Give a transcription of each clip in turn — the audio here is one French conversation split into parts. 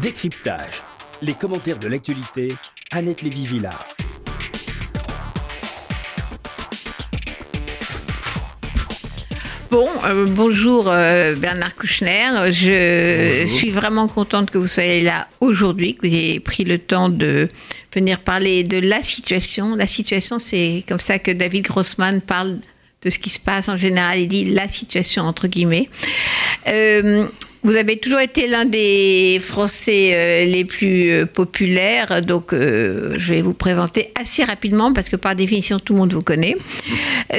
Décryptage. Les commentaires de l'actualité, Annette Lévy-Villard. Bon, euh, bonjour euh, Bernard Kouchner. Je suis vraiment contente que vous soyez là aujourd'hui, que vous ayez pris le temps de venir parler de la situation. La situation, c'est comme ça que David Grossman parle de ce qui se passe en général. Il dit la situation entre guillemets. Euh, vous avez toujours été l'un des Français euh, les plus euh, populaires, donc euh, je vais vous présenter assez rapidement parce que par définition tout le monde vous connaît.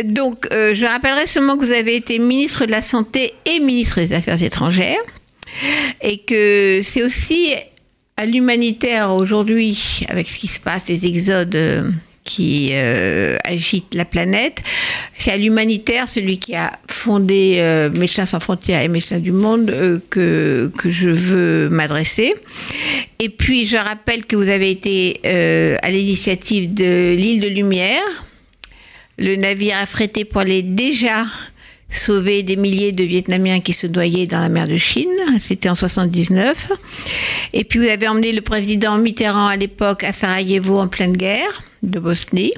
Donc je rappellerai seulement que vous avez été ministre de la Santé et ministre des Affaires étrangères et que c'est aussi à l'humanitaire aujourd'hui, avec ce qui se passe, les exodes qui euh, agite la planète. C'est à l'humanitaire, celui qui a fondé euh, Médecins sans frontières et Médecins du monde, euh, que, que je veux m'adresser. Et puis, je rappelle que vous avez été à l'initiative de l'île de Lumière, le navire affrété pour aller déjà sauver des milliers de Vietnamiens qui se noyaient dans la mer de Chine. C'était en 79. Et puis vous avez emmené le président Mitterrand à l'époque à Sarajevo en pleine guerre de Bosnie.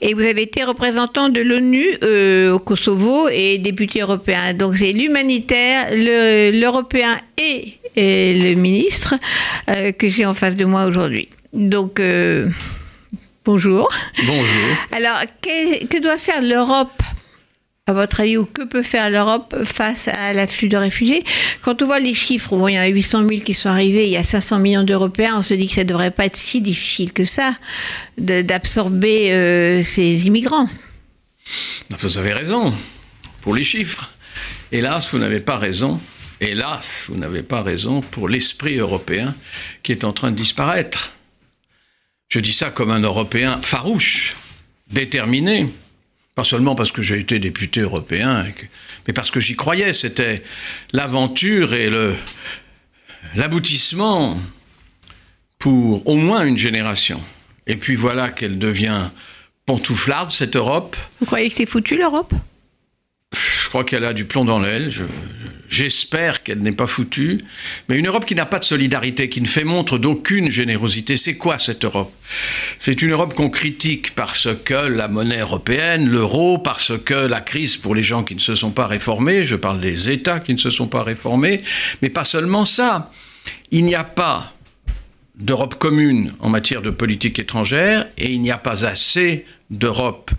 Et vous avez été représentant de l'ONU euh, au Kosovo et député européen. Donc c'est l'humanitaire, l'européen et, le ministre euh, que j'ai en face de moi aujourd'hui. Donc euh, bonjour. Bonjour. Alors que doit faire l'Europe à votre avis, ou que peut faire l'Europe face à l'afflux de réfugiés? Quand on voit les chiffres, il y en a 800 000 qui sont arrivés, il y a 500 millions d'Européens, on se dit que ça ne devrait pas être si difficile que ça d'absorber euh, ces immigrants. Vous avez raison, pour les chiffres. Hélas, vous n'avez pas raison. Hélas, vous n'avez pas raison pour l'esprit européen qui est en train de disparaître. Je dis ça comme un Européen farouche, déterminé, pas seulement parce que j'ai été député européen, mais parce que j'y croyais. C'était l'aventure et l'aboutissement pour au moins une génération. Et puis voilà qu'elle devient pantouflarde, cette Europe. Vous croyez que c'est foutu, l'Europe? Je crois qu'elle a du plomb dans l'aile. J'espère qu'elle n'est pas foutue. Mais une Europe qui n'a pas de solidarité, qui ne fait montre d'aucune générosité, c'est quoi cette Europe? C'est une Europe qu'on critique parce que la monnaie européenne, l'euro, parce que la crise pour les gens qui ne se sont pas réformés, je parle des États qui ne se sont pas réformés, mais pas seulement ça. Il n'y a pas d'Europe commune en matière de politique étrangère et il n'y a pas assez d'Europe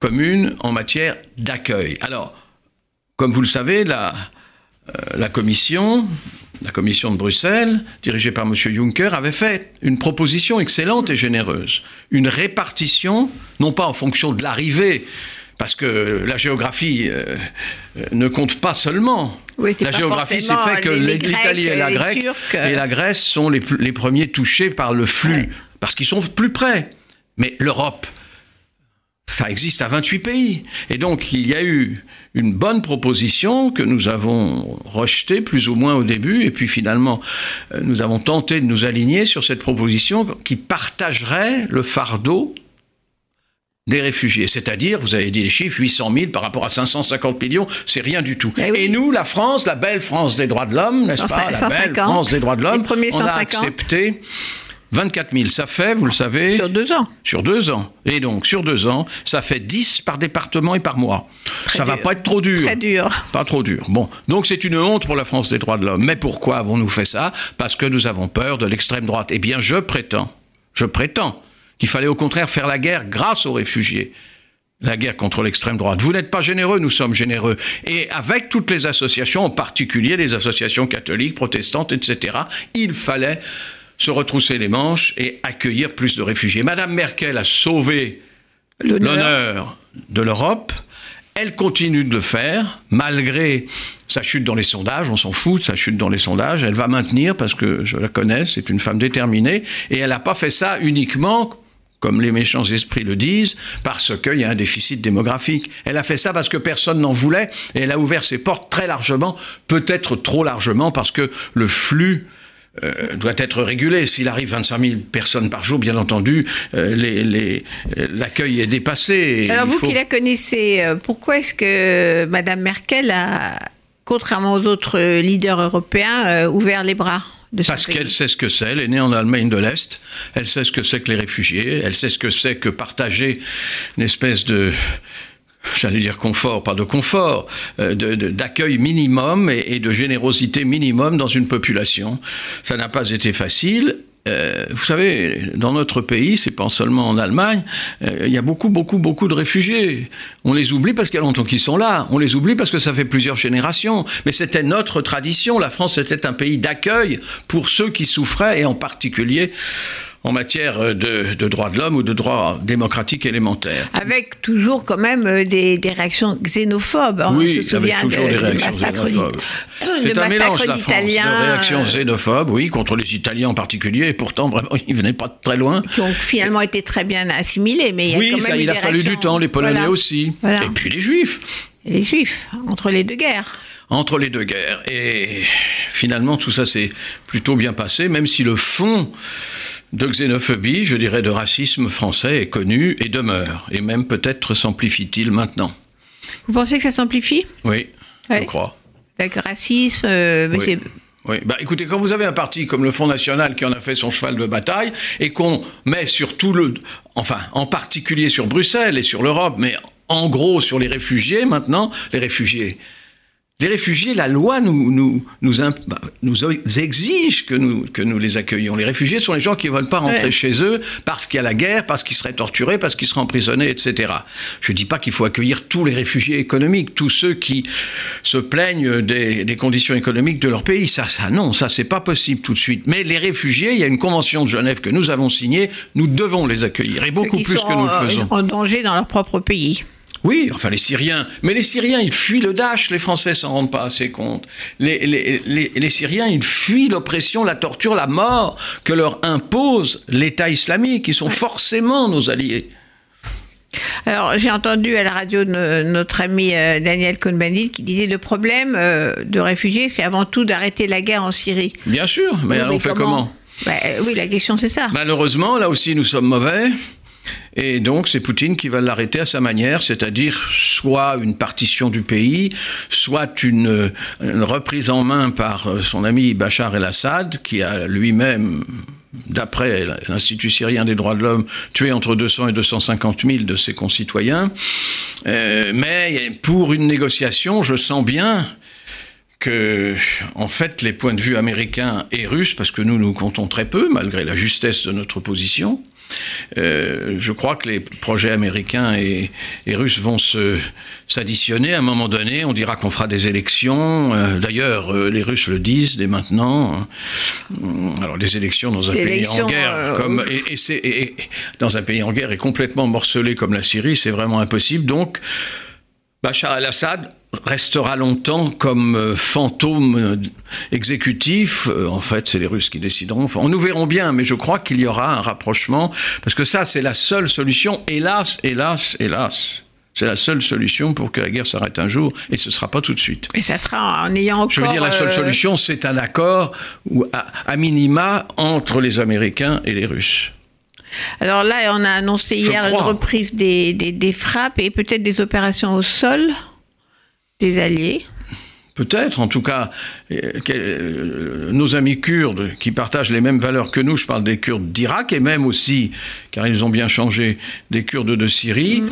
commune en matière d'accueil. Alors, comme vous le savez, la, euh, la Commission, la Commission de Bruxelles, dirigée par M. Juncker, avait fait une proposition excellente et généreuse. Une répartition, non pas en fonction de l'arrivée, parce que la géographie euh, euh, ne compte pas seulement. la géographie, c'est fait que l'Italie et la et la Grèce sont les, les premiers touchés par le flux, parce qu'ils sont plus près. Mais l'Europe, ça existe à 28 pays. Et donc, il y a eu une bonne proposition que nous avons rejetée plus ou moins au début, et puis finalement, euh, nous avons tenté de nous aligner sur cette proposition qui partagerait le fardeau des réfugiés. C'est-à-dire, vous avez dit les chiffres, 800 000 par rapport à 550 millions, c'est rien du tout. Eh et nous, la France, la belle France des droits de l'homme, n'est-ce pas? La belle France des droits de l'homme, on a accepté 24 000, ça fait, vous le savez... Sur deux ans. Sur deux ans. Et donc, sur deux ans, ça fait 10 par département et par mois. ça ne va pas être trop dur. Très dur. Pas trop dur. Bon, donc c'est une honte pour la France des droits de l'homme. Mais pourquoi avons-nous fait ça? Parce que nous avons peur de l'extrême droite. Eh bien, je prétends, je prétends qu'il fallait au contraire faire la guerre grâce aux réfugiés la guerre contre l'extrême droite. Vous n'êtes pas généreux, nous sommes généreux. Et avec toutes les associations, en particulier les associations catholiques, protestantes, etc., il fallait se retrousser les manches et accueillir plus de réfugiés. Madame Merkel a sauvé l'honneur de l'Europe. Elle continue de le faire, malgré sa chute dans les sondages, on s'en fout, sa chute dans les sondages, elle va maintenir, parce que je la connais, c'est une femme déterminée, et elle n'a pas fait ça uniquement, comme les méchants esprits le disent, parce qu'il y a un déficit démographique. Elle a fait ça parce que personne n'en voulait, et elle a ouvert ses portes très largement, peut-être trop largement, parce que le flux euh, doit être régulé. S'il arrive 25 000 personnes par jour, bien entendu, euh, l'accueil est dépassé. Alors vous qui la connaissez, euh, pourquoi est-ce que Mme Merkel a, contrairement aux autres leaders européens, ouvert les bras Parce qu'elle sait ce que c'est, elle est née en Allemagne de l'Est, elle sait ce que c'est que les réfugiés, elle sait ce que c'est que partager une espèce de, j'allais dire confort, pas de confort, euh, d'accueil minimum et, et de générosité minimum dans une population. Ça n'a pas été facile. Euh, vous savez, dans notre pays, c'est pas seulement en Allemagne, euh, il y a beaucoup, beaucoup, beaucoup de réfugiés. On les oublie parce qu'il y a longtemps qu'ils sont là. On les oublie parce que ça fait plusieurs générations. Mais c'était notre tradition. La France était un pays d'accueil pour ceux qui souffraient et en particulier en matière de, de droits de l'homme ou de droits démocratiques élémentaires. Avec toujours quand même euh, des, des réactions xénophobes. On Oui, avec toujours de- des réactions massacre xénophobes. C'est un mélange, la France, de réactions euh, xénophobes, oui, contre les Italiens en particulier, et pourtant, vraiment, ils venaient pas de très loin. qui ont finalement été très bien assimilés, mais il y a quand même ça, eu il a fallu du réactions- temps, les Polonais Voilà. aussi. Voilà. Et puis les Juifs. Et les Juifs, entre les deux guerres. entre les deux guerres. Et finalement, tout ça s'est plutôt bien passé, même si le fond de xénophobie, je dirais de racisme français, est connu et demeure. Et même peut-être s'amplifie-t-il maintenant. Vous pensez que ça s'amplifie? Oui, Ouais. je crois. Avec le racisme, euh, mais Oui. Oui, bah écoutez, quand vous avez un parti comme le Front National qui en a fait son cheval de bataille et qu'on met sur tout le. Enfin, en particulier sur Bruxelles et sur l'Europe, mais en gros sur les réfugiés maintenant, les réfugiés. Les réfugiés, la loi nous, nous, nous, imp- bah, nous exige que nous, que nous les accueillions. Les réfugiés sont les gens qui ne veulent pas rentrer Ouais. chez eux parce qu'il y a la guerre, parce qu'ils seraient torturés, parce qu'ils seraient emprisonnés, etc. Je ne dis pas qu'il faut accueillir tous les réfugiés économiques, tous ceux qui se plaignent des, des conditions économiques de leur pays. Ça, ça non, ça, c'est pas possible tout de suite. Mais les réfugiés, il y a une convention de Genève que nous avons signée, nous devons les accueillir, et beaucoup plus que nous le faisons. en danger dans leur propre pays. Oui, enfin les Syriens. Mais les Syriens, ils fuient le Daesh, les Français s'en rendent pas assez compte. Les, les, les, les Syriens, ils fuient l'oppression, la torture, la mort que leur impose l'État islamique. Ils sont forcément nos alliés. Alors, j'ai entendu à la radio no- notre ami euh, Daniel Cohn-Bendit qui disait le problème euh, de réfugiés, c'est avant tout d'arrêter la guerre en Syrie. Bien sûr, mais Oui, alors on fait comment? Bah, Oui, la question c'est ça. Malheureusement, là aussi, nous sommes mauvais. Et donc, c'est Poutine qui va l'arrêter à sa manière, c'est-à-dire soit une partition du pays, soit une, reprise en main par euh, son ami Bachar el-Assad, qui a lui-même, d'après l'Institut syrien des droits de l'homme, tué entre 200 et 250 000 de ses concitoyens. Euh, mais pour une négociation, je sens bien que, en fait, les points de vue américains et russes, parce que nous, nous comptons très peu, malgré la justesse de notre position, euh, je crois que les projets américains et, et russes vont se s'additionner à un moment donné. On dira qu'on fera des élections. Euh, D'ailleurs, euh, les Russes le disent dès maintenant. Hum, Alors, les élections dans un pays en guerre, comme et, dans un pays en guerre et complètement morcelé comme la Syrie, c'est vraiment impossible. Donc, Bachar al-Assad restera longtemps comme euh, fantôme euh, exécutif. Euh, en fait, c'est les Russes qui décideront. Enfin, nous verrons bien, mais je crois qu'il y aura un rapprochement, parce que ça, c'est la seule solution. Hélas, hélas, hélas. C'est la seule solution pour que la guerre s'arrête un jour, et ce ne sera pas tout de suite. Et ça sera en ayant encore. Je veux dire, la seule solution, c'est un accord, à minima, entre les Américains et les Russes. Alors là, on a annoncé hier une reprise des, des, des frappes et peut-être des opérations au sol des Alliés. Peut-être, en tout cas, euh, euh, nos amis kurdes qui partagent les mêmes valeurs que nous, je parle des Kurdes d'Irak et même aussi, car ils ont bien changé, des Kurdes de Syrie,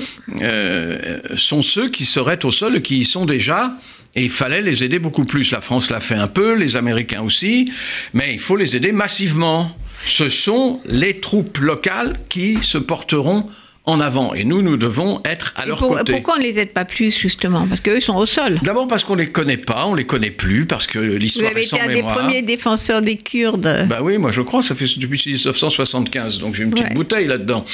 euh, sont ceux qui seraient au sol et qui y sont déjà. Et il fallait les aider beaucoup plus. La France l'a fait un peu, les Américains aussi, mais il faut les aider massivement. Ce sont les troupes locales qui se porteront en avant. Et nous, nous devons être à Et leur pour- côté. pourquoi on ne les aide pas plus, justement? Parce qu'eux sont au sol. D'abord parce qu'on les connaît pas, on les connaît plus, parce que Vous l'histoire avez est été sans un des premiers défenseurs des Kurdes. Bah oui, moi je crois, ça fait depuis 1975, donc j'ai une petite Ouais. bouteille là-dedans.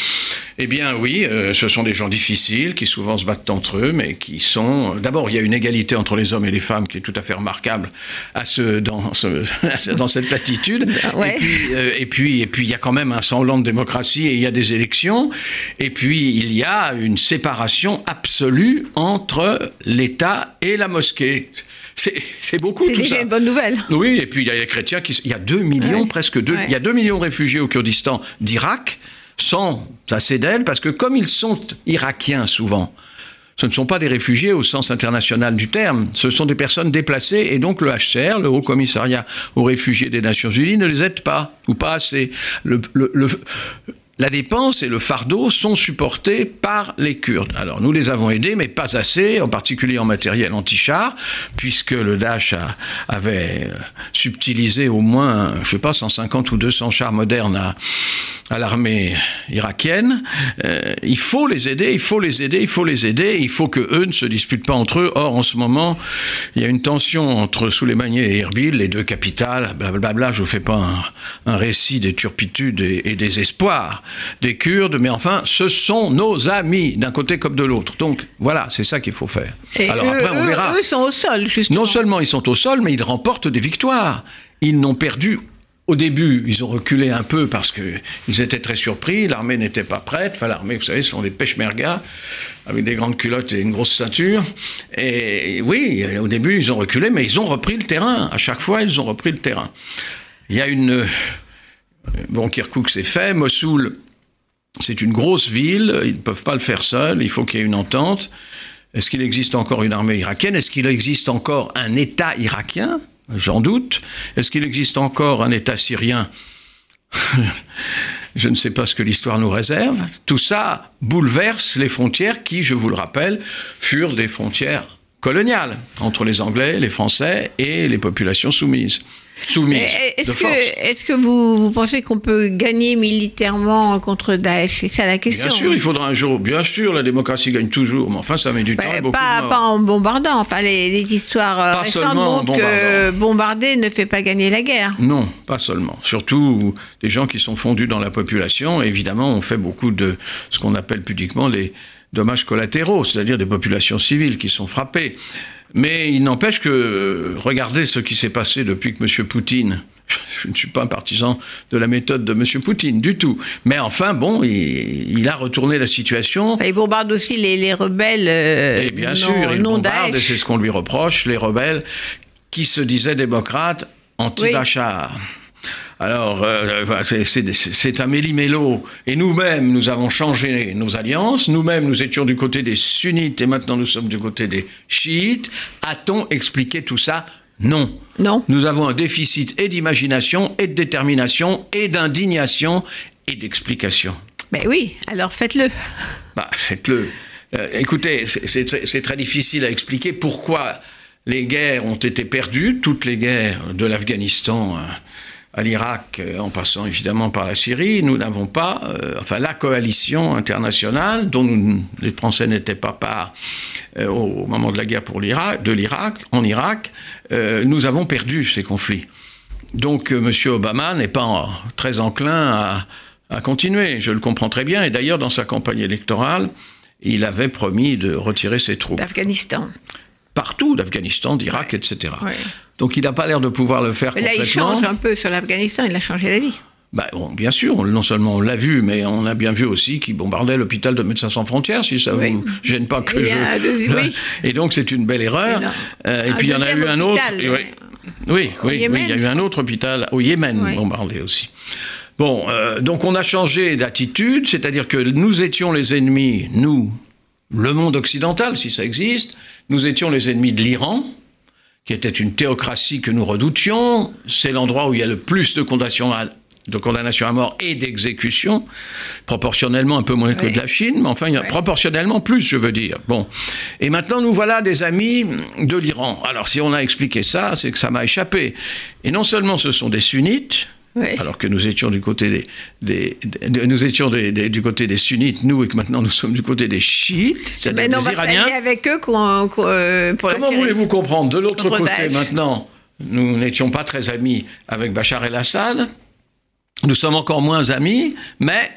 Eh bien oui, euh, ce sont des gens difficiles qui souvent se battent entre eux, mais qui sont... D'abord, il y a une égalité entre les hommes et les femmes qui est tout à fait remarquable à ce, dans, ce- cette latitude. Ouais. Et, puis, euh, et, puis, et puis il y a quand même un semblant de démocratie et il y a des élections. Et puis il y a une séparation absolue entre l'État et la mosquée. C'est c'est beaucoup C'est tout déjà ça. une bonne nouvelle. Oui, et puis il y a les chrétiens qui. Il y a 2 millions, Ouais. presque 2. Ouais. Il y a 2 millions de réfugiés au Kurdistan d'Irak, sans assez d'aide, parce que comme ils sont irakiens souvent, ce ne sont pas des réfugiés au sens international du terme, ce sont des personnes déplacées et donc le HCR, le Haut Commissariat aux réfugiés des Nations Unies, ne les aide pas ou pas assez. Le, le, le, la dépense et le fardeau sont supportés par les Kurdes. Alors nous les avons aidés, mais pas assez, en particulier en matériel anti-char, puisque le Daesh avait subtilisé au moins, je sais pas, 150 ou 200 chars modernes à, l'armée irakienne. Euh, il faut les aider, il faut les aider, il faut les aider. Il faut que eux ne se disputent pas entre eux. Or, en ce moment, il y a une tension entre Souleymanie et Erbil, les deux capitales. Blablabla. Je vous fais pas un, récit des turpitudes et des espoirs des Kurdes, mais enfin, ce sont nos amis d'un côté comme de l'autre. Donc voilà, c'est ça qu'il faut faire. Et Alors eux, après, on eux- verra. eux sont au sol, justement. Non seulement ils sont au sol, mais ils remportent des victoires. Ils n'ont perdu. Au début, ils ont reculé un peu parce qu'ils étaient très surpris, l'armée n'était pas prête. Enfin, l'armée, vous savez, ce sont des peshmergas avec des grandes culottes et une grosse ceinture. Et oui, au début, ils ont reculé, mais ils ont repris le terrain. À chaque fois, ils ont repris le terrain. Il y a une. Bon, Kirkuk, c'est fait. Mossoul, c'est une grosse ville. Ils ne peuvent pas le faire seuls. Il faut qu'il y ait une entente. Est-ce qu'il existe encore une armée irakienne? Est-ce qu'il existe encore un État irakien? J'en doute. Est-ce qu'il existe encore un État syrien? Je ne sais pas ce que l'histoire nous réserve. Tout ça bouleverse les frontières qui, je vous le rappelle, furent des frontières coloniales entre les Anglais, les Français et les populations soumises. Soumises. Mais de Est-ce que, est-ce que vous, vous pensez qu'on peut gagner militairement contre Daesh? C'est ça la question. Bien sûr, il faudra un jour. Bien sûr, la démocratie gagne toujours, mais enfin, ça met du temps et beaucoup pas, de pas en bombardant. Enfin, les, les histoires euh, Pas récentes montrent que bombarder ne fait pas gagner la guerre. Non, pas seulement. Surtout des gens qui sont fondus dans la population. Évidemment, on fait beaucoup de ce qu'on appelle pudiquement les dommages collatéraux, c'est-à-dire des populations civiles qui sont frappées. Mais il n'empêche que, regardez ce qui s'est passé depuis que M. Poutine, je ne suis pas un partisan de la méthode de M. Poutine du tout, mais enfin, bon, il, il a retourné la situation. Enfin, ils bombardent aussi les, les rebelles euh, Et bien non, sûr, il bombarde, et c'est ce qu'on lui reproche, les rebelles qui se disaient démocrates anti-Bachar. Alors, euh, c'est- un méli-mélo. Et nous-mêmes, nous avons changé nos alliances. Nous-mêmes, nous étions du côté des sunnites et maintenant nous sommes du côté des chiites. A-t-on expliqué tout ça? Non. Non. Nous avons un déficit et d'imagination, et de détermination, et d'indignation, et d'explication. Ben oui, alors faites-le. Bah, faites-le. Euh, écoutez, c'est- très difficile à expliquer pourquoi les guerres ont été perdues, toutes les guerres de l'Afghanistan euh, à l'Irak, euh, en passant évidemment par la Syrie. Nous n'avons pas, euh, enfin, la coalition internationale, dont nous- les Français n'étaient pas part euh, au moment de la guerre pour l'Irak, de l'Irak, en Irak, euh, nous avons perdu ces conflits. Donc, M. Obama n'est pas en- très enclin à, à continuer. Je le comprends très bien. Et d'ailleurs, dans sa campagne électorale, il avait promis de retirer ses troupes. D'Afghanistan. Partout, d'Afghanistan, d'Irak, etc. Ouais. Donc, il n'a pas l'air de pouvoir le faire Mais là, il complètement. change un peu sur l'Afghanistan, il a changé la vie. Bah, bon, bien sûr, on- non seulement on l'a vu, mais on a bien vu aussi qu'il bombardait l'hôpital de Médecins sans frontières, si ça Oui. vous gêne pas que je... deuxième- oui. Et donc c'est une belle erreur. Euh, et Un puis il y en a eu un autre. et oui, ouais. oui, oui, il y a eu un autre hôpital au Yémen Oui. bombardé aussi. Bon, euh, donc on a changé d'attitude, c'est-à-dire que nous étions les ennemis, nous, le monde occidental, si ça existe, nous étions les ennemis de l'Iran, qui était une théocratie que nous redoutions. C'est l'endroit où il y a le plus de condamnations à, de condamnation à mort et d'exécution, proportionnellement un peu moins que de la Chine, mais enfin, Oui. proportionnellement plus, je veux dire. Bon. Et maintenant, nous voilà des amis de l'Iran. Alors, si on a expliqué ça, c'est que ça m'a échappé. Et non seulement ce sont des sunnites, Oui. alors que nous étions du côté des, des- des- nous étions des- du côté des sunnites, nous, et que maintenant nous sommes du côté des chiites, c'est-à-dire des on va Iraniens. avec eux qu'on- qu'on- euh, pour la Comment voulez-vous comprendre? De l'autre côté, maintenant, nous n'étions pas très amis avec Bachar el-Assad. Nous sommes encore moins amis, mais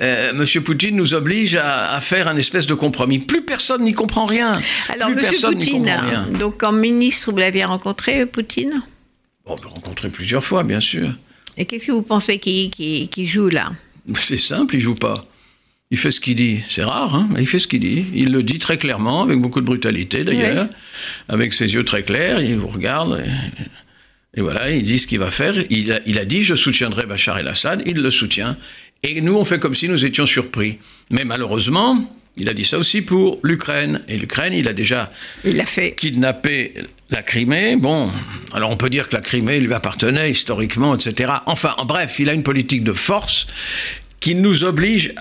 euh, M. Poutine nous oblige à, à faire un espèce de compromis. Plus personne n'y comprend rien. Alors, Plus Monsieur Poutine, donc en ministre, vous l'aviez rencontré, Poutine? On l'a rencontré plusieurs fois, bien sûr. Et qu'est-ce que vous pensez qu'il qu'il- qu'il joue là? C'est simple, il joue pas. Il fait ce qu'il dit. C'est rare, hein, mais il fait ce qu'il dit. Il le dit très clairement, avec beaucoup de brutalité d'ailleurs, avec ses yeux très clairs. Il vous regarde. Et, et voilà, il dit ce qu'il va faire. Il a, il a dit Je soutiendrai Bachar el-Assad. Il le soutient. Et nous, on fait comme si nous étions surpris. Mais malheureusement, Il a dit ça aussi pour l'Ukraine. Et l'Ukraine, il a déjà il a fait. kidnappé la Crimée. Bon, alors on peut dire que la Crimée lui appartenait historiquement, etc. Enfin, en bref, il a une politique de force qui nous oblige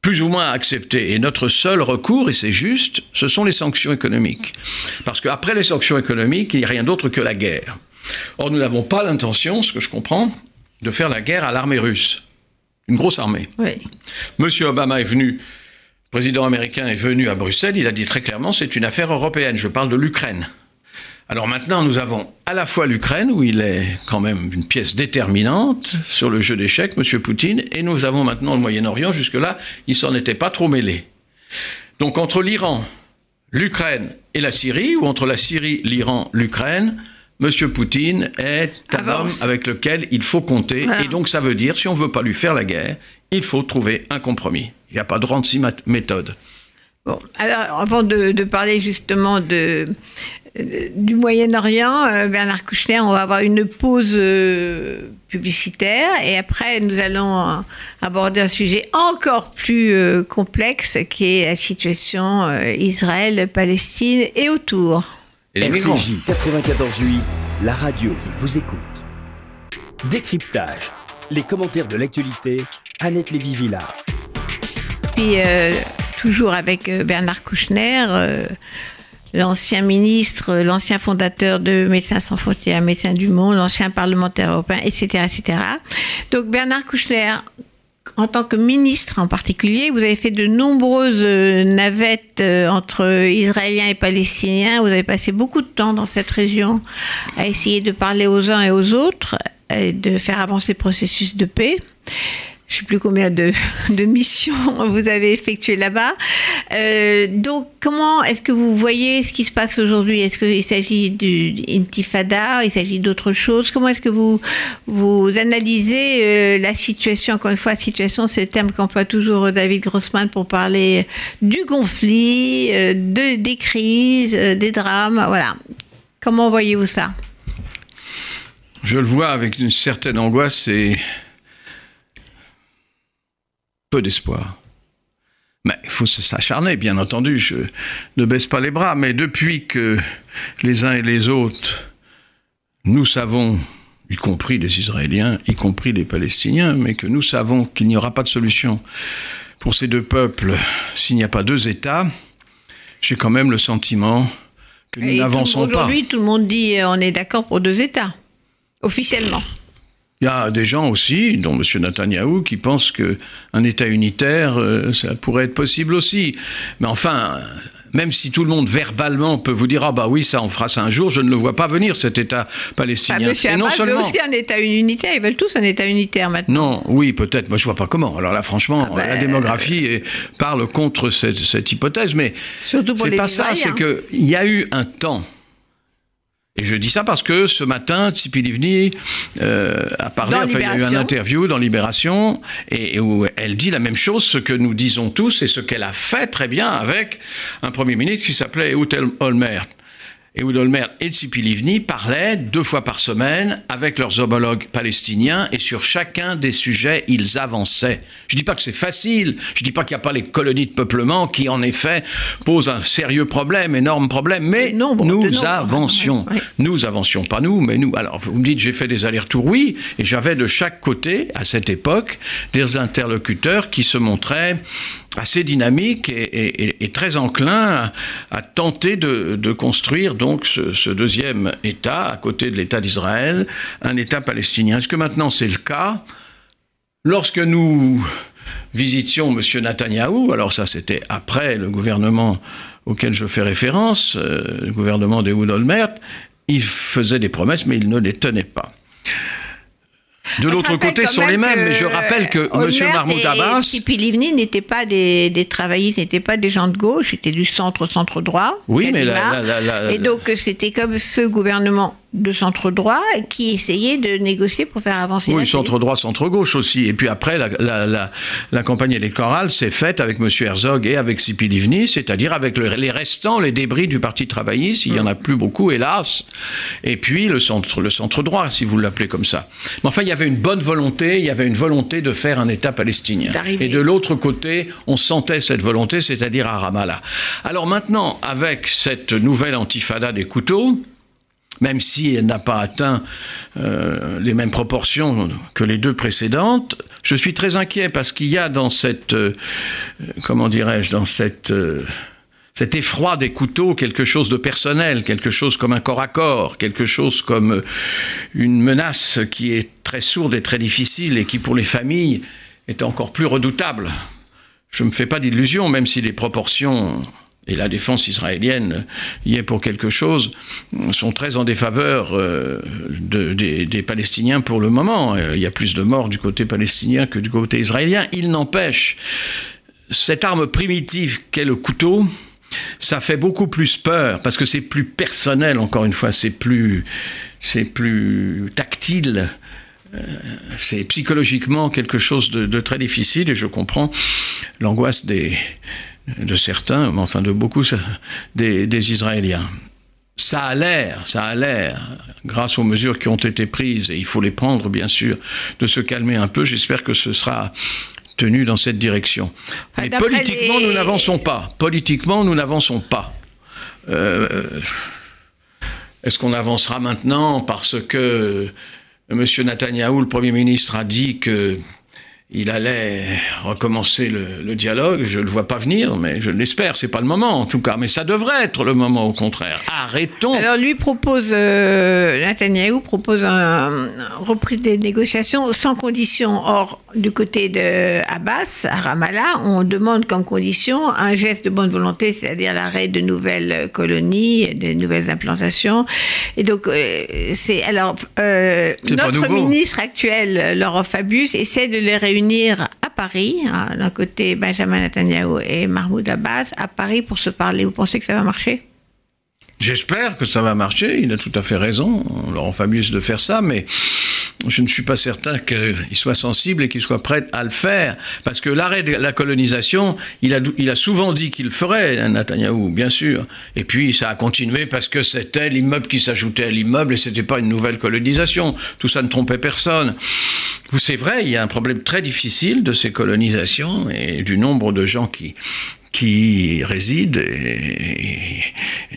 plus ou moins à accepter. Et notre seul recours, et c'est juste, ce sont les sanctions économiques. Parce qu'après les sanctions économiques, il n'y a rien d'autre que la guerre. Or, nous n'avons pas l'intention, ce que je comprends, de faire la guerre à l'armée russe. Une grosse armée. Oui. Monsieur Obama est venu, le président américain est venu à Bruxelles, il a dit très clairement c'est une affaire européenne, je parle de l'Ukraine. Alors maintenant, nous avons à la fois l'Ukraine, où il est quand même une pièce déterminante sur le jeu d'échecs, Monsieur Poutine, et nous avons maintenant le Moyen-Orient. Jusque-là, il s'en était pas trop mêlé. Donc entre l'Iran, l'Ukraine et la Syrie, ou entre la Syrie, l'Iran, l'Ukraine, Monsieur Poutine est un Avance. homme avec lequel il faut compter. Voilà. Et donc ça veut dire, si on veut pas lui faire la guerre, il faut trouver un compromis. Il n'y a pas de 36 mat- méthodes. Bon, alors avant de, de parler justement de, euh, du Moyen-Orient, euh, Bernard Kouchner, on va avoir une pause euh, publicitaire et après nous allons euh, aborder un sujet encore plus euh, complexe qui est la situation euh, Israël-Palestine et autour. RCJ 94.8, la radio qui vous écoute. Décryptage. Les commentaires de l'actualité, Annette Lévy-Villard. Puis euh, toujours avec euh, Bernard Kouchner, euh, l'ancien ministre, l'ancien fondateur de Médecins sans frontières, Médecins du monde, l'ancien parlementaire européen, etc., etc. Donc Bernard Kouchner, en tant que ministre en particulier, vous avez fait de nombreuses navettes entre Israéliens et Palestiniens. Vous avez passé beaucoup de temps dans cette région à essayer de parler aux uns et aux autres et de faire avancer le processus de paix. Je ne sais plus combien de, missions vous avez effectuées là-bas. Euh, donc, comment est-ce que vous voyez ce qui se passe aujourd'hui? Est-ce qu'il s'agit d'intifada? Il s'agit d'autre chose? Comment est-ce que vous, analysez euh, la situation? Encore une fois, situation, c'est le terme qu'emploie toujours David Grossman pour parler du conflit, euh, de, des crises, euh, des drames. Voilà. Comment voyez-vous ça? Je le vois avec une certaine angoisse et peu d'espoir. Mais il faut s'acharner, bien entendu, je ne baisse pas les bras, mais depuis que les uns et les autres, nous savons, y compris les Israéliens, y compris les Palestiniens, mais que nous savons qu'il n'y aura pas de solution pour ces deux peuples s'il n'y a pas deux États, j'ai quand même le sentiment que nous n'avançons pas. Aujourd'hui, tout le monde dit euh, on est d'accord pour deux États, officiellement. Il y a des gens aussi, dont M. Netanyahou, qui pensent qu'un État unitaire, euh, ça pourrait être possible aussi. Mais enfin, euh, même si tout le monde verbalement peut vous dire Ah bah oui, ça on fera ça un jour, je ne le vois pas venir, cet État Ah, palestinien. Monsieur Et non Abbas veut aussi un État unitaire, ils veulent tous un État unitaire maintenant. Non, oui, peut-être. Moi, je vois pas comment. Alors là, franchement, Ah ben, la démographie est- parle contre cette, cette hypothèse, mais Surtout pour c'est pas ça. C'est que il y a eu un temps. Et je dis ça parce que ce matin, Tzipi Livni euh, a parlé, enfin, il y a eu un interview dans Libération, et, et où elle dit la même chose, ce que nous disons tous, et ce qu'elle a fait très bien avec un Premier ministre qui s'appelait Ehud Olmert. Ehud Olmert et Tzipi Livni parlaient deux fois par semaine avec leurs homologues palestiniens et sur chacun des sujets, ils avançaient. Je ne dis pas que c'est facile, je ne dis pas qu'il n'y a pas les colonies de peuplement qui, en effet, posent un sérieux problème, énorme problème, mais nombre, nous avancions. Nous avancions, pas nous, mais nous. Alors, vous me dites, j'ai fait des allers-retours, oui, et j'avais de chaque côté, à cette époque, des interlocuteurs qui se montraient assez dynamiques et, très enclins à, tenter de, construire donc ce, ce deuxième État, à côté de l'État d'Israël, un État palestinien. Est-ce que maintenant c'est le cas? Lorsque nous visitions M. Netanyahou, alors ça c'était après le gouvernement auquel je fais référence, euh, le gouvernement d'Ehud Olmert, il faisait des promesses mais il ne les tenait pas. De l'autre côté, ce sont les même mêmes, mais je rappelle que M. Olmert Mahmoud et- Abbas... Et Tzipi Livni n'étaient pas des, des travaillistes, n'étaient pas des gens de gauche, c'était du centre-centre droit. Oui, mais Kadima. la- la- la- la- Et donc, euh, c'était comme ce gouvernement de centre droit qui essayaient de négocier pour faire avancer Oui, centre droit, centre gauche aussi. Et puis après, la, la- la- la campagne électorale s'est faite avec M. Herzog et avec Sipi Livni, c'est-à-dire avec le- les restants, les débris du Parti travailliste. Il n'y en a plus beaucoup, hélas. Et puis le centre, le centre droit, si vous l'appelez comme ça. Mais enfin, il y avait une bonne volonté, il y avait une volonté de faire un État palestinien. Et de l'autre côté, on sentait cette volonté, c'est-à-dire à Ramallah. Alors maintenant, avec cette nouvelle antifada des couteaux, même si elle n'a pas atteint euh, les mêmes proportions que les deux précédentes, je suis très inquiet parce qu'il y a dans cette, euh, comment dirais-je, dans cette, euh, cet effroi des couteaux quelque chose de personnel, quelque chose comme un corps à corps, quelque chose comme une menace qui est très sourde et très difficile et qui pour les familles est encore plus redoutable. Je ne me fais pas d'illusions, même si les proportions et la défense israélienne y est pour quelque chose, sont très en défaveur euh, de- des, Palestiniens pour le moment. Euh, Il y a plus de morts du côté palestinien que du côté israélien. Il n'empêche, cette arme primitive qu'est le couteau, ça fait beaucoup plus peur parce que c'est plus personnel, encore une fois, c'est plus, c'est plus tactile. Euh, C'est psychologiquement quelque chose de très difficile et je comprends l'angoisse des, de certains, mais enfin de beaucoup des, des Israéliens. Ça a l'air, ça a l'air, grâce aux mesures qui ont été prises, et il faut les prendre bien sûr, de se calmer un peu. J'espère que ce sera tenu dans cette direction. Enfin, Mais politiquement, les- nous n'avançons pas. Politiquement, nous n'avançons pas. Euh, Est-ce qu'on avancera maintenant parce que M. Netanyahou, le Premier ministre, a dit que il allait recommencer le, le dialogue. Je ne le vois pas venir, mais je l'espère. C'est pas le moment, en tout cas. Mais ça devrait être le moment, au contraire. Arrêtons. Alors lui propose, euh, Netanyahou propose un, un reprise des négociations sans condition. Or, du côté de Abbas, à Ramallah, on demande comme condition un geste de bonne volonté, c'est-à-dire l'arrêt de nouvelles colonies, de nouvelles implantations. Et donc, euh, c'est alors euh, notre ministre actuel, Laurent Fabius, essaie de les réunir à Paris, hein, d'un côté Benjamin Netanyahou et Mahmoud Abbas, à Paris pour se parler. Vous pensez que ça va marcher? J'espère que ça va marcher. Il a tout à fait raison, Laurent Fabius, de faire ça, mais je ne suis pas certain qu'il soit sensible et qu'il soit prêt à le faire. Parce que l'arrêt de la colonisation, il a, souvent dit qu'il le ferait, Netanyahou, bien sûr. Et puis ça a continué parce que c'était l'immeuble qui s'ajoutait à l'immeuble et c'était pas une nouvelle colonisation. Tout ça ne trompait personne. C'est vrai, il y a un problème très difficile de ces colonisations et du nombre de gens qui qui y résident, et,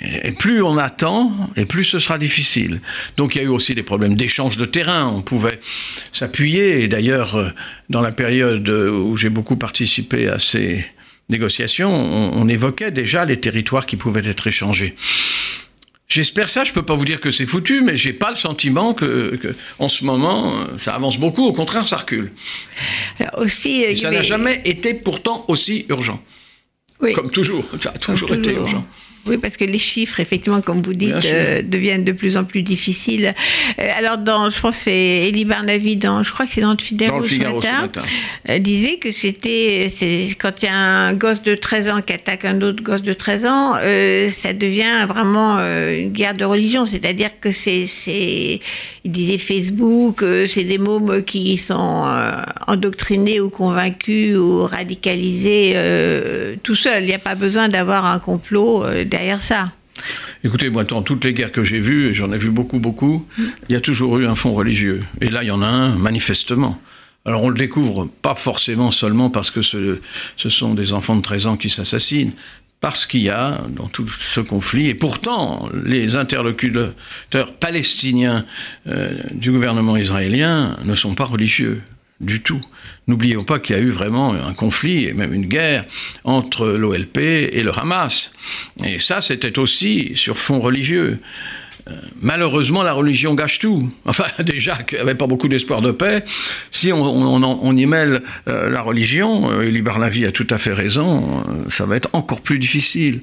et- et plus on attend, et plus ce sera difficile. Donc il y a eu aussi des problèmes d'échange de terrain, on pouvait s'appuyer, et d'ailleurs, euh, dans la période où j'ai beaucoup participé à ces négociations, on, on évoquait déjà les territoires qui pouvaient être échangés. J'espère ça, je peux pas vous dire que c'est foutu, mais j'ai pas le sentiment que, que, en ce moment, euh, ça avance beaucoup, au contraire, ça recule. Alors, Aussi, euh, Et ça n'a jamais été pourtant aussi urgent. Oui. Comme toujours, ça a toujours Comme été toujours. urgent. Oui, parce que les chiffres, effectivement, comme vous dites, euh, deviennent de plus en plus difficiles. Euh, alors, dans, je pense que c'est Elie Barnavi, dans, je crois que c'est dans le Figaro, Dans le Figaro ce ce matin, matin. euh, disait que c'était quand il y a un gosse de 13 ans qui attaque un autre gosse de 13 ans, euh, ça devient vraiment une guerre de religion. C'est-à-dire que c'est, c'est, il disait Facebook, c'est des mômes qui sont endoctrinés ou convaincus ou radicalisés tout seuls. Il n'y a pas besoin d'avoir un complot derrière ça. Écoutez, moi, dans toutes les guerres que j'ai vues, et j'en ai vu beaucoup, beaucoup, il y a toujours eu un fond religieux. Et là, il y en a un, manifestement. Alors, on le découvre pas forcément seulement parce que ce, sont des enfants de 13 ans qui s'assassinent, parce qu'il y a dans tout ce conflit, et pourtant, les interlocuteurs palestiniens euh, du gouvernement israélien ne sont pas religieux du tout. N'oublions pas qu'il y a eu vraiment un conflit et même une guerre entre l'OLP et le Hamas. Et ça, c'était aussi sur fond religieux. Euh, malheureusement, la religion gâche tout. Enfin, déjà, qu'il n'y avait pas beaucoup d'espoir de paix. Si on, y mêle euh, la religion, euh, Barnavi a tout à fait raison, euh, ça va être encore plus difficile.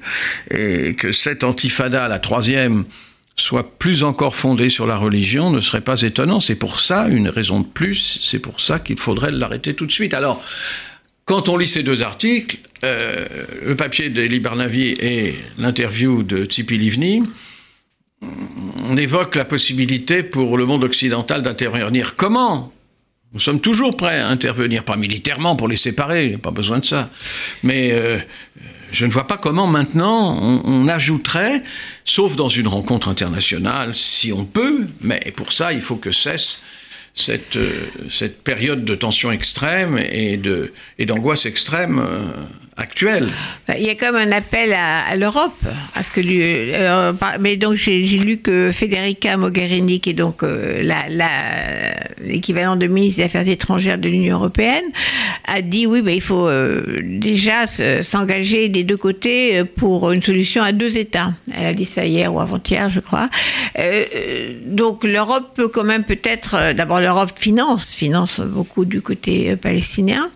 Et que cette antifada, la troisième, soit plus encore fondée sur la religion ne serait pas étonnant. C'est pour ça, une raison de plus, c'est pour ça qu'il faudrait l'arrêter tout de suite. Alors, quand on lit ces deux articles, euh, le papier d'Elie Barnavi et l'interview de Tzipi Livni, on évoque la possibilité pour le monde occidental d'intervenir. Comment? Nous sommes toujours prêts à intervenir, pas militairement pour les séparer, pas besoin de ça. Mais euh, je ne vois pas comment maintenant on, ajouterait, sauf dans une rencontre internationale, si on peut, mais pour ça il faut que cesse cette, euh, période de tension extrême et d'angoisse extrême euh, actuelle. Il y a comme un appel à, l'Europe, à ce que lui, euh, mais donc j'ai lu que Federica Mogherini, qui est donc euh, l'équivalent de ministre des Affaires étrangères de l'Union européenne, a dit oui, mais il faut euh, déjà s'engager des deux côtés pour une solution à deux États. Elle a dit ça hier ou avant-hier, je crois. Euh, donc l'Europe peut quand même peut-être, d'abord l'Europe finance, finance beaucoup du côté palestinien.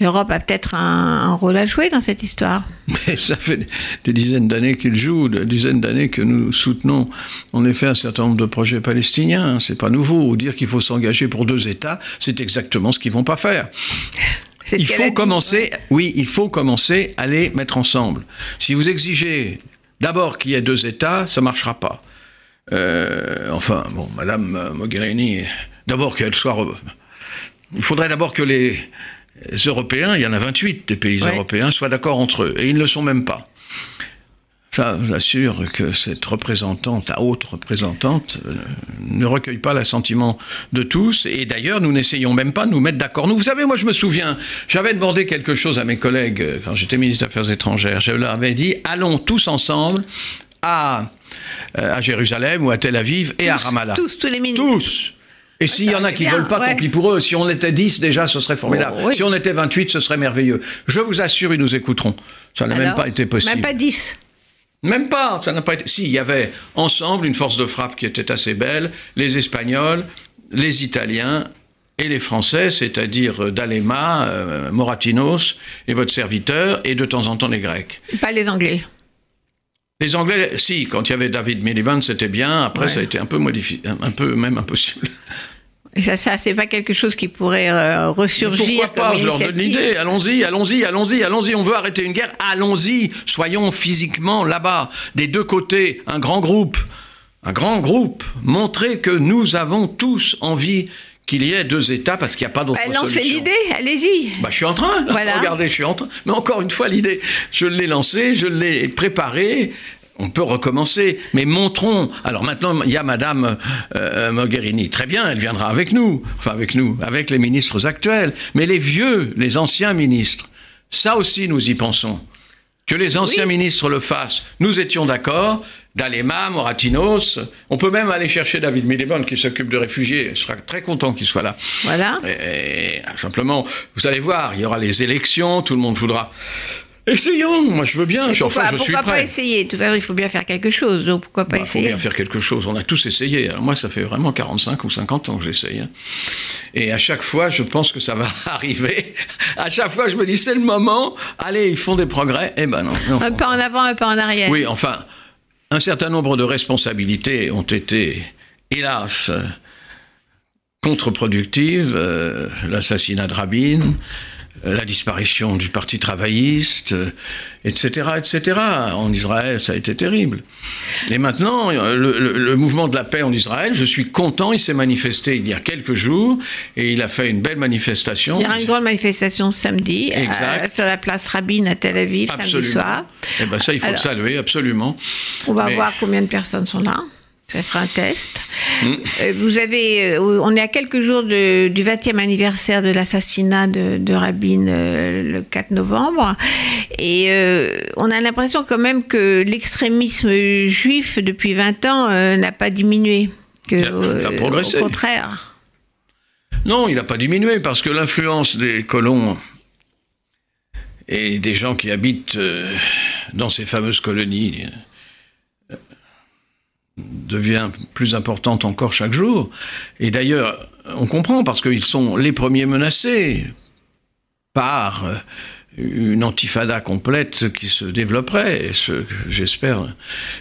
L'Europe a peut-être un, un, rôle à jouer dans cette histoire. Mais ça fait des dizaines d'années qu'il joue, des dizaines d'années que nous soutenons en effet un certain nombre de projets palestiniens. C'est pas nouveau. Dire qu'il faut s'engager pour deux États, c'est exactement ce qu'ils vont pas faire. Il faut commencer, dit, oui, il faut commencer à les mettre ensemble. Si vous exigez d'abord qu'il y ait deux États, ça marchera pas. Euh, enfin, bon, Madame Mogherini, d'abord qu'elle soit. Il faudrait d'abord que les Européens, il y en a 28 des pays ouais. européens, soient d'accord entre eux. Et ils ne le sont même pas. Ça vous assure que cette représentante, la haute représentante, euh, ne recueille pas l'assentiment de tous. Et d'ailleurs, nous n'essayons même pas de nous mettre d'accord. Nous, vous savez, moi, je me souviens, j'avais demandé quelque chose à mes collègues euh, quand j'étais ministre des Affaires étrangères. Je leur avais dit allons tous ensemble à, euh, à Jérusalem ou à Tel Aviv et tous, à Ramallah. Tous, tous les ministres. Tous. Et s'il y en a qui ne veulent pas, ouais. tant pis pour eux. Si on était 10 déjà, ce serait formidable. Oh, oui. Si on était 28, ce serait merveilleux. Je vous assure, ils nous écouteront. Ça n'a même pas été possible. Même pas 10 même pas, ça n'a pas été. Si, il y avait ensemble une force de frappe qui était assez belle, les Espagnols, les Italiens et les Français, c'est-à-dire D'Alema, euh, Moratinos et votre serviteur, et de temps en temps les Grecs. Pas les Anglais. Les Anglais, si, quand il y avait David Miliband, c'était bien. Après, ouais. ça a été un peu modifié, un peu même impossible. Et ça, ça c'est pas quelque chose qui pourrait euh, ressurgir. Pourquoi pas Je leur donne l'idée. Allons-y, allons-y, allons-y, allons-y. On veut arrêter une guerre. Allons-y. Soyons physiquement là-bas, des deux côtés, un grand groupe, un grand groupe. Montrer que nous avons tous envie qu'il y ait deux États parce qu'il n'y a pas d'autre bah, Lancez l'idée, allez-y. Bah, je suis en train. Voilà. Regardez, je suis en train. Mais encore une fois, l'idée, je l'ai lancée, je l'ai préparée. On peut recommencer, mais montrons. Alors maintenant, il y a Madame euh, Mogherini. Très bien, elle viendra avec nous, enfin avec nous, avec les ministres actuels. Mais les vieux, les anciens ministres, ça aussi, nous y pensons. Que les anciens oui. ministres le fassent. Nous étions d'accord. D'Alema, Moratinos. On peut même aller chercher David Miliband qui s'occupe de réfugiés. Je serai très content qu'il soit là. Voilà. Et, et, simplement, vous allez voir, il y aura les élections, tout le monde voudra. Essayons, moi je veux bien. Pourquoi, enfin, je pourquoi suis pas prêt. essayer? De toute façon, il faut bien faire quelque chose, donc pourquoi pas bah, essayer Il faut bien faire quelque chose. On a tous essayé. Alors moi, ça fait vraiment 45 ou 50 ans que j'essaye. Hein. Et à chaque fois, je pense que ça va arriver. À chaque fois, je me dis, c'est le moment. Allez, ils font des progrès. Eh ben non. non un pas en avant, un pas en arrière. Oui, enfin, un certain nombre de responsabilités ont été, hélas, contre-productives. Euh, L'assassinat de Rabin, la disparition du Parti travailliste, etc., etc. En Israël, ça a été terrible. Et maintenant, le, le, le, mouvement de la paix en Israël, je suis content, il s'est manifesté il y a quelques jours, et il a fait une belle manifestation. Il y aura une grande manifestation samedi, euh, sur la place Rabin à Tel Aviv, absolument. samedi soir. Et ben ça, il faut Alors, le saluer, absolument. On va Mais... voir combien de personnes sont là. Ça sera un test. Mmh. Vous avez, on est à quelques jours de, du 20e anniversaire de l'assassinat de, de, Rabin euh, le 4 novembre. Et euh, on a l'impression quand même que l'extrémisme juif depuis 20 ans euh, n'a pas diminué. Que, il a, il a progressé. Au contraire. Non, il n'a pas diminué parce que l'influence des colons et des gens qui habitent dans ces fameuses colonies devient plus importante encore chaque jour. Et d'ailleurs, on comprend parce qu'ils sont les premiers menacés par une antifada complète qui se développerait, ce, j'espère,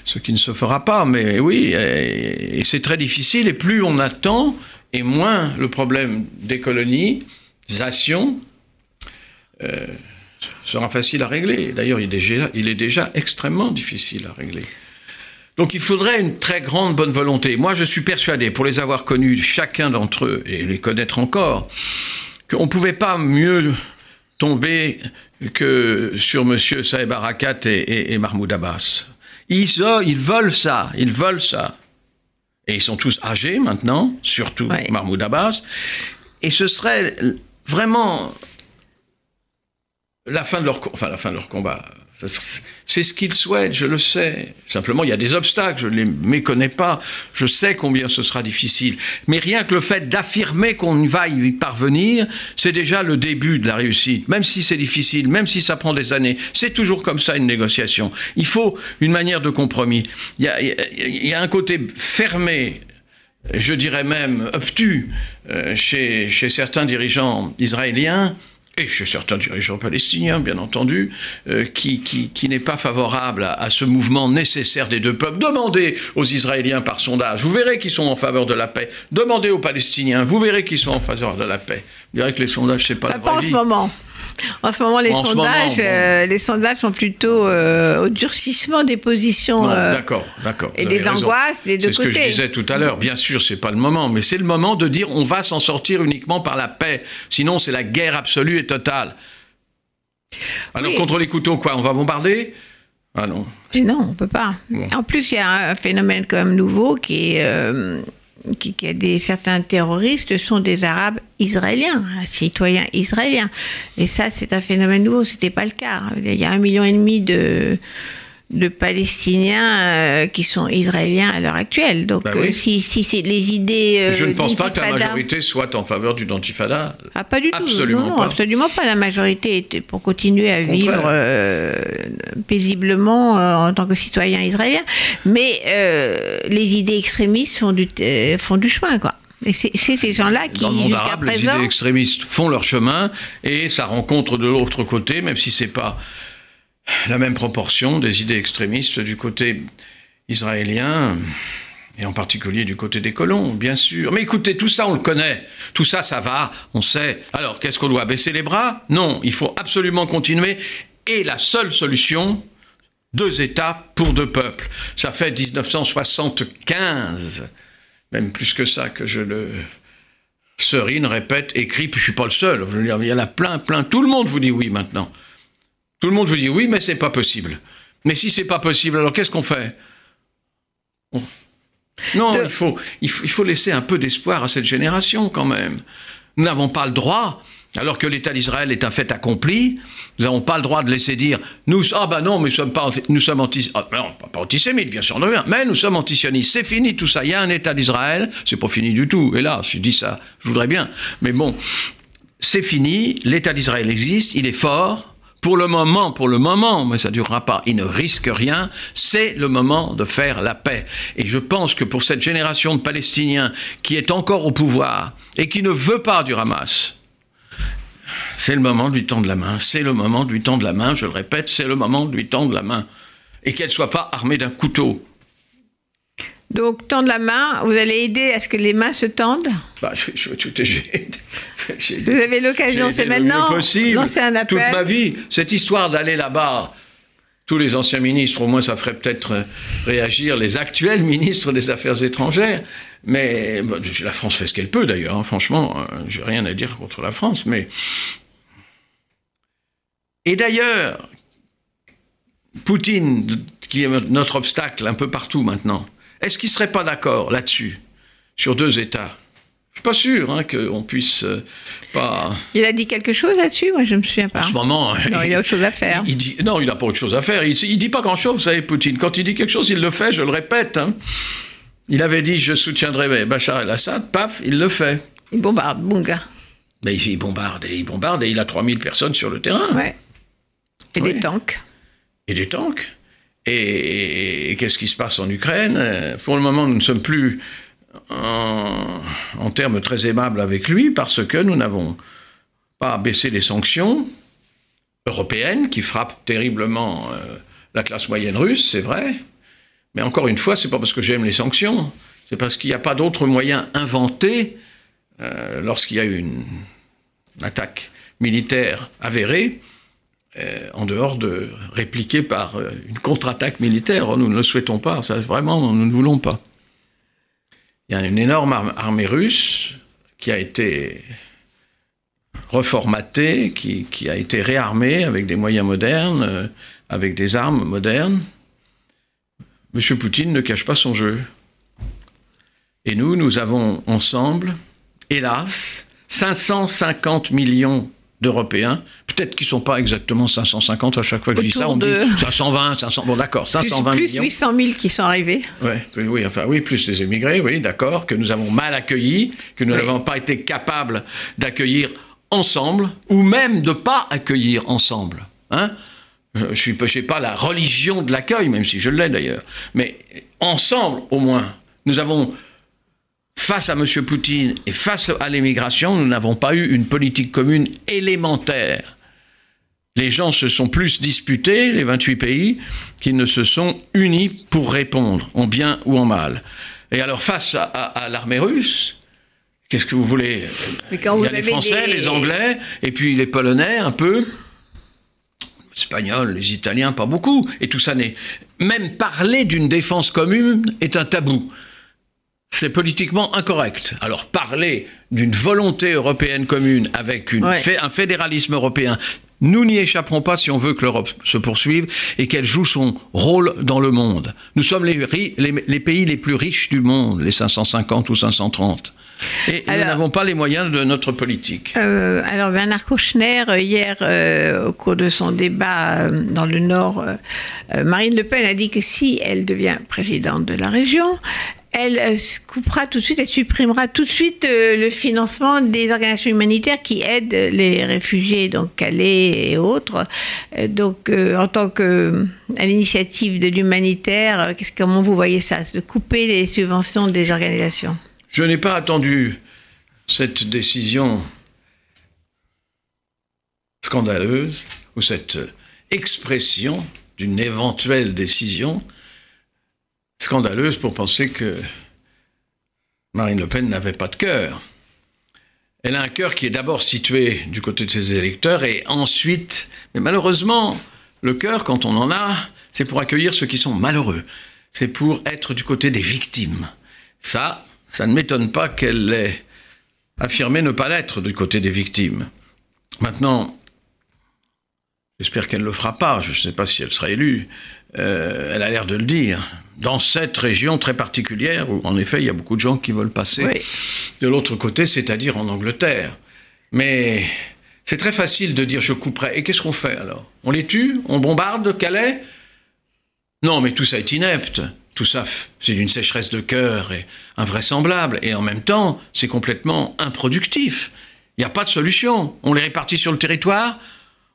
ce qui ne se fera pas. Mais oui, et, c'est très difficile, et plus on attend, et moins le problème des colonisation euh, sera facile à régler. D'ailleurs, il, il, est déjà extrêmement difficile à régler. Donc il faudrait une très grande bonne volonté. Moi, je suis persuadé, pour les avoir connus, chacun d'entre eux, et les connaître encore, qu'on ne pouvait pas mieux tomber que sur M. Saeb Arakat et, et, Mahmoud Abbas. Ils, ils veulent ça, ils veulent ça. Et ils sont tous âgés maintenant, surtout Mahmoud Abbas. Et ce serait vraiment la fin de leur, enfin, la fin de leur combat. C'est ce qu'ils souhaitent, je le sais. Simplement, il y a des obstacles, je ne les méconnais pas. Je sais combien ce sera difficile. Mais rien que le fait d'affirmer qu'on va y parvenir, c'est déjà le début de la réussite. Même si c'est difficile, même si ça prend des années, c'est toujours comme ça une négociation. Il faut une manière de compromis. Il y a, un côté fermé je dirais même obtus euh, chez certains dirigeants israéliens et chez certains dirigeants palestiniens, bien entendu, euh, qui, qui, qui n'est pas favorable à, ce mouvement nécessaire des deux peuples. Demandez aux Israéliens par sondage, vous verrez qu'ils sont en faveur de la paix. Demandez aux Palestiniens, vous verrez qu'ils sont en faveur de la paix. Vous verrez que les sondages, c'est pas la vraie en ce moment. En ce moment, les, sondages, euh, les sondages sont plutôt euh, au durcissement des positions. Euh, d'accord, d'accord. Et des angoisses des deux côtés. C'est ce que je disais tout à l'heure. Bien sûr, c'est pas le moment, mais c'est le moment de dire on va s'en sortir uniquement par la paix. Sinon, c'est la guerre absolue et totale. Alors, contre les couteaux, quoi On va bombarder? Ah non. Et non, on peut pas. En plus, il y a un phénomène quand même nouveau qui est qui, des, certains terroristes sont des Arabes israéliens, citoyens israéliens. Et ça, c'est un phénomène nouveau. C'était pas le cas. Il y a un million et demi de de Palestiniens euh, qui sont israéliens à l'heure actuelle. Donc, bah euh, si, si c'est les idées. Euh, je ne pense pas que la majorité soit en faveur du dentifada. Ah, pas du tout. Absolument pas. Absolument pas. La majorité était pour continuer à vivre paisiblement en tant que citoyen israélien. Mais les idées extrémistes font du, font du chemin, quoi. Et c'est ces gens-là qui, Dans le monde arabe, les idées extrémistes font leur chemin et ça rencontre de l'autre côté, même si c'est pas la même proportion des idées extrémistes du côté israélien, et en particulier du côté des colons, bien sûr. Mais écoutez, tout ça, on le connaît. Tout ça, ça va, on sait. Alors, qu'est-ce qu'on doit Baisser les bras? Non, il faut absolument continuer. Et la seule solution, deux États pour deux peuples. Ça fait 1975, même plus que ça, que je le serine, répète, écrit, puis je suis pas le seul. Il y en a plein, plein. Tout le monde vous dit oui maintenant. Tout le monde vous dit oui, mais c'est pas possible. Mais si c'est pas possible, alors qu'est-ce qu'on fait Non, il, faut, il, faut, laisser un peu d'espoir à cette génération quand même. Nous n'avons pas le droit, alors que l'État d'Israël est un fait accompli, nous n'avons pas le droit de laisser dire nous ah ben non, mais nous sommes pas nous sommes anti, ah, non, pas antisémites bien sûr, mais nous sommes antisionistes. C'est fini tout ça. Il y a un État d'Israël, c'est pas fini du tout. Et là, je dis ça, je voudrais bien, mais bon, c'est fini. L'État d'Israël existe, il est fort pour le moment, pour le moment, mais ça ne durera pas, il ne risque rien, c'est le moment de faire la paix. Et je pense que pour cette génération de Palestiniens qui est encore au pouvoir et qui ne veut pas du Hamas, c'est le moment de lui tendre la main, c'est le moment de lui tendre la main, je le répète, c'est le moment de lui tendre la main. Et qu'elle ne soit pas armée d'un couteau. Donc, tendre la main, vous allez aider à ce que les mains se tendent bah, je, Vous avez l'occasion, c'est maintenant. Lancer un appel. Toute ma vie, cette histoire d'aller là-bas, tous les anciens ministres, au moins ça ferait peut-être réagir les actuels ministres des Affaires étrangères. Mais bah, la France fait ce qu'elle peut d'ailleurs, hein, franchement, euh, j'ai rien à dire contre la France. Mais. Et d'ailleurs, Poutine, qui est notre obstacle un peu partout maintenant, est-ce qu'il ne serait pas d'accord là-dessus, sur deux États? Je suis pas sûr hein, qu'on puisse euh, pas. Il a dit quelque chose là-dessus? Moi, je me souviens pas. En ce moment. Non, il, a autre chose à faire. Il dit, non, il n'a pas autre chose à faire. Il, ne dit pas grand-chose, vous savez, Poutine. Quand il dit quelque chose, il le fait, je le répète. Hein. Il avait dit je soutiendrai Bachar el-Assad, paf, il le fait. Il bombarde, bon gars. Mais il bombarde et il bombarde et il a 3000 personnes sur le terrain. Ouais. Et des tanks. Et des tanks. Et, qu'est-ce qui se passe en Ukraine? Pour le moment, nous ne sommes plus en, termes très aimables avec lui parce que nous n'avons pas baissé les sanctions européennes qui frappent terriblement euh, la classe moyenne russe, c'est vrai. Mais encore une fois, c'est pas parce que j'aime les sanctions, c'est parce qu'il n'y a pas d'autre moyen inventé euh, lorsqu'il y a une attaque militaire avérée euh, en dehors de répliquer par euh, une contre-attaque militaire. Nous ne le souhaitons pas, ça vraiment, nous ne voulons pas. Il y a une énorme armée russe qui a été reformatée, qui, a été réarmée avec des moyens modernes, euh, avec des armes modernes. M. Poutine ne cache pas son jeu. Et nous, nous avons ensemble, hélas, 550 millions d'Européens, peut-être qu'ils ne sont pas exactement 550 à chaque fois que je dis ça, on de... dit 520, 500, bon d'accord, 520 plus, millions. Plus 800 000 qui sont arrivés. Ouais, oui, enfin oui, plus les émigrés, oui, d'accord, que nous avons mal accueillis, que nous n'avons pas été capables d'accueillir ensemble, ou même de ne pas accueillir ensemble. Hein je ne suis pas la religion de l'accueil, même si je l'ai d'ailleurs, mais ensemble au moins, nous avons face à M. Poutine et face à l'immigration, nous n'avons pas eu une politique commune élémentaire. Les gens se sont plus disputés, les 28 pays, qu'ils ne se sont unis pour répondre, en bien ou en mal. Et alors, face à, à, l'armée russe, qu'est-ce que vous voulez? Mais quand Il vous y a les avez Français, des- les Anglais, et puis les Polonais un peu. Les Espagnols, les Italiens, pas beaucoup. Et tout ça n'est. Même parler d'une défense commune est un tabou. C'est politiquement incorrect. Alors parler d'une volonté européenne commune avec une Ouais. fé- un fédéralisme européen, nous n'y échapperons pas si on veut que l'Europe se poursuive et qu'elle joue son rôle dans le monde. Nous sommes les, ri- les- les pays les plus riches du monde, les 550 ou 530. Et nous n'avons pas les moyens de notre politique. Euh, alors Bernard Kouchner, euh, hier, euh, au cours de son débat euh, dans le Nord, Marine Le Pen a dit que si elle devient présidente de la région, elle euh, coupera tout de suite, elle supprimera tout de suite euh, le financement des organisations humanitaires qui aident les réfugiés, donc Calais et autres. Euh, donc, en tant que à l'initiative de l'humanitaire, comment vous voyez ça, de couper les subventions des organisations? Je n'ai pas attendu cette décision scandaleuse ou cette expression d'une éventuelle décision scandaleuse pour penser que Marine Le Pen n'avait pas de cœur. Elle a un cœur qui est d'abord situé du côté de ses électeurs et ensuite, mais malheureusement, le cœur, quand on en a, c'est pour accueillir ceux qui sont malheureux. C'est pour être du côté des victimes. Ça, ça ne m'étonne pas qu'elle ait affirmé ne pas l'être du côté des victimes. Maintenant, j'espère qu'elle ne le fera pas, je ne sais pas si elle sera élue, Euh, elle a l'air de le dire. Dans cette région très particulière, où en effet il y a beaucoup de gens qui veulent passer Oui. de l'autre côté, c'est-à-dire en Angleterre. Mais c'est très facile de dire je couperai. Et qu'est-ce qu'on fait alors? On les tue? On bombarde Calais? Non, mais tout ça est inepte. Tout ça, c'est d'une sécheresse de cœur et invraisemblable. Et en même temps, c'est complètement improductif. Il n'y a pas de solution. On les répartit sur le territoire,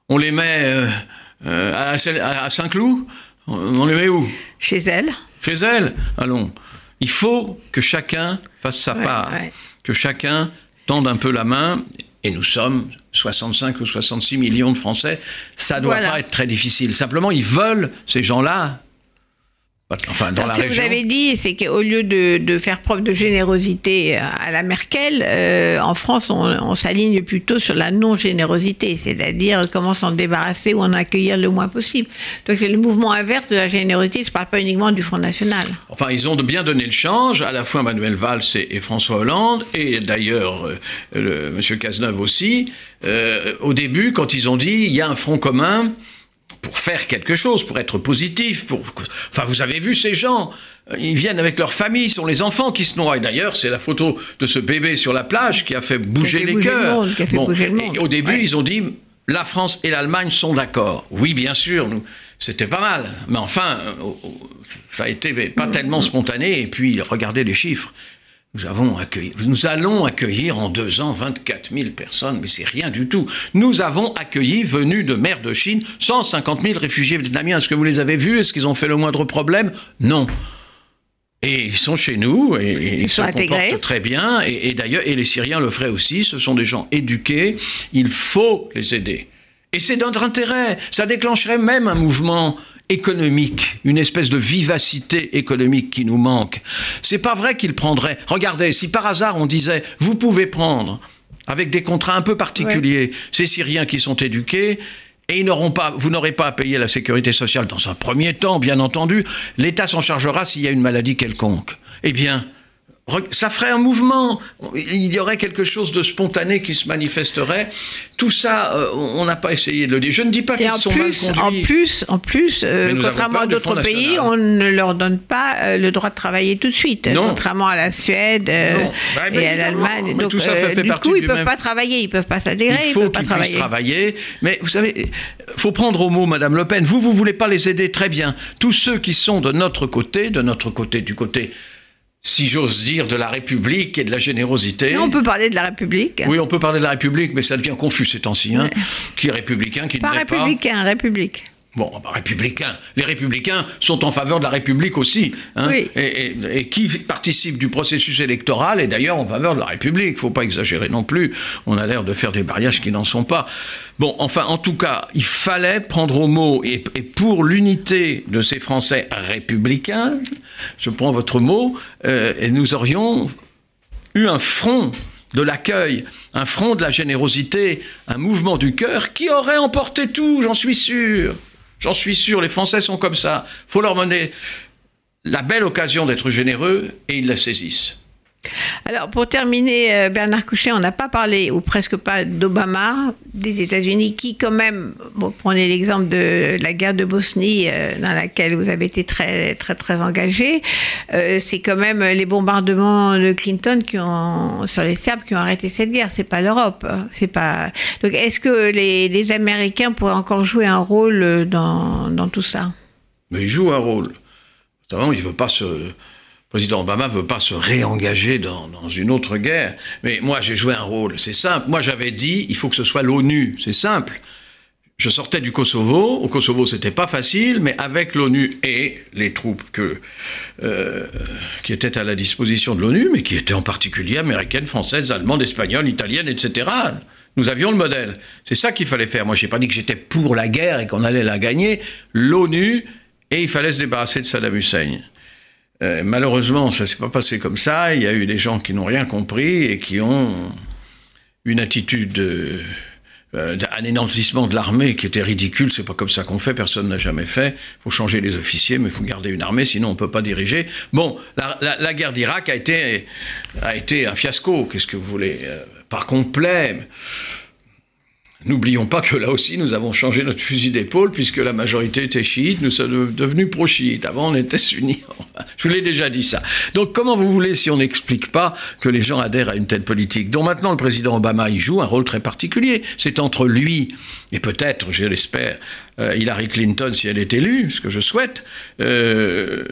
on les met euh, euh, à, Saint- à Saint-Cloud, on on les met où? Chez elle chez elle. Allons. Il faut que chacun fasse sa Ouais, part, ouais. que chacun tende un peu la main. Et nous sommes 65 ou 66 millions de Français. Ça ne doit Voilà. pas être très difficile. Simplement, ils veulent, ces gens-là, enfin, dans Alors, la ce que vous avez dit, c'est qu'au lieu de, de faire preuve de générosité à la Merkel, euh, en France, on, on s'aligne plutôt sur la non-générosité, c'est-à-dire comment s'en débarrasser ou en accueillir le moins possible. Donc c'est le mouvement inverse de la générosité. Je ne parle pas uniquement du Front National. Enfin, ils ont bien donné le change, à la fois Manuel Valls et, et François Hollande, et d'ailleurs euh, M. Cazeneuve aussi. Euh, au début, quand ils ont dit il y a un front commun pour faire quelque chose, pour être positif, pour... Enfin, vous avez vu ces gens, euh, ils viennent avec leur famille, ce sont les enfants qui se noient. Et d'ailleurs, c'est la photo de ce bébé sur la plage qui a fait bouger fait les le cœurs. le au début, Ouais. ils ont dit la France et l'Allemagne sont d'accord. Oui, bien sûr, nous, c'était pas mal. Mais enfin, euh, ça a été pas tellement spontané. Et puis, regardez les chiffres. Nous, avons accueilli, nous allons accueillir en deux ans 24 000 personnes, mais c'est rien du tout. Nous avons accueilli, venus de mer de Chine, 150 000 réfugiés vietnamiens. Est-ce que vous les avez vus? Est-ce qu'ils ont fait le moindre problème? Non. Et ils sont chez nous et, ils, sont se intégrés. comportent très bien. Et, et d'ailleurs, et les Syriens le feraient aussi. Ce sont des gens éduqués. Il faut les aider. Et c'est dans notre intérêt. Ça déclencherait même un mouvement économique, une espèce de vivacité économique qui nous manque. C'est pas vrai qu'ils prendraient. Regardez, si par hasard on disait, vous pouvez prendre avec des contrats un peu particuliers ces Syriens qui sont éduqués et ils n'auront pas, vous n'aurez pas à payer la sécurité sociale dans un premier temps, bien entendu. L'État s'en chargera s'il y a une maladie quelconque. Eh bien, ça ferait un mouvement, il y aurait quelque chose de spontané qui se manifesterait. Tout ça, euh, on n'a pas essayé de le dire. Je ne dis pas qu'ils sont plus, mal conduits. En plus, en plus euh, contrairement à d'autres pays, on ne leur donne pas euh, le droit de travailler tout de suite. Non. Contrairement à la Suède bah, et à l'Allemagne. Donc, tout ça, fait du coup, ils ne peuvent pas travailler, ils ne peuvent pas s'adhérer, il faut ils peuvent pas travailler. travailler. Mais vous savez, il faut prendre au mot Madame Le Pen. Vous, vous voulez pas les aider très bien. Tous ceux qui sont de notre côté, de notre côté, du côté si j'ose dire, de la République et de la générosité. on peut parler de la République. Oui, on peut parler de la République, mais ça devient confus ces temps-ci. Hein. Qui est républicain, qui ne l'est pas. Pas républicain, république. Bon, bah, républicains. Les républicains sont en faveur de la République aussi. Hein. oui. et, et, qui participe du processus électoral est d'ailleurs en faveur de la République. Il ne faut pas exagérer non plus. On a l'air de faire des mariages qui n'en sont pas. Bon, enfin, en tout cas, il fallait prendre au mot, et, et pour l'unité de ces Français républicains, je prends votre mot, euh, et nous aurions eu un front de l'accueil, un front de la générosité, un mouvement du cœur qui aurait emporté tout, j'en suis sûr. J'en suis sûr, les Français sont comme ça. faut leur donner la belle occasion d'être généreux et ils la saisissent. Alors, pour terminer, euh, Bernard Couchet, on n'a pas parlé, ou presque pas, d'Obama, des États-Unis, qui, quand même, bon, prenez l'exemple de la guerre de Bosnie, euh, dans laquelle vous avez été très, très, très engagé. Euh, c'est quand même les bombardements de Clinton qui ont, sur les Serbes qui ont arrêté cette guerre. C'est pas l'Europe. Hein. C'est pas. Donc, est-ce que les, Américains pourraient encore jouer un rôle dans, tout ça? Mais ils jouent un rôle. Notamment, il ne veut pas se président Obama ne veut pas se réengager dans, une autre guerre. Mais moi, j'ai joué un rôle. C'est simple. Moi, j'avais dit, il faut que ce soit l'ONU. C'est simple. Je sortais du Kosovo. Au Kosovo, c'était pas facile, mais avec l'ONU et les troupes que, euh, qui étaient à la disposition de l'ONU, mais qui étaient en particulier américaines, françaises, allemandes, espagnoles, italiennes, etc. Nous avions le modèle. C'est ça qu'il fallait faire. Moi, je n'ai pas dit que j'étais pour la guerre et qu'on allait la gagner. L'ONU, et il fallait se débarrasser de Saddam Hussein. Euh, malheureusement, ça s'est pas passé comme ça. Il y a eu des gens qui n'ont rien compris et qui ont une attitude euh, d'anéantissement de l'armée qui était ridicule. C'est pas comme ça qu'on fait. Personne n'a jamais fait. Il faut changer les officiers, mais il faut garder une armée, sinon on peut pas diriger. Bon, la guerre d'Irak a été a été un fiasco. Qu'est-ce que vous voulez euh, Par complet? N'oublions pas que là aussi, nous avons changé notre fusil d'épaule, puisque la majorité était chiite, nous sommes devenus pro-chiites. Avant, on était sunnis. Je vous l'ai déjà dit ça. Donc, comment vous voulez, si on n'explique pas que les gens adhèrent à une telle politique? Dont maintenant le président Obama y joue un rôle très particulier C'est entre lui et peut-être, je l'espère, euh, Hillary Clinton, si elle est élue, ce que je souhaite, euh,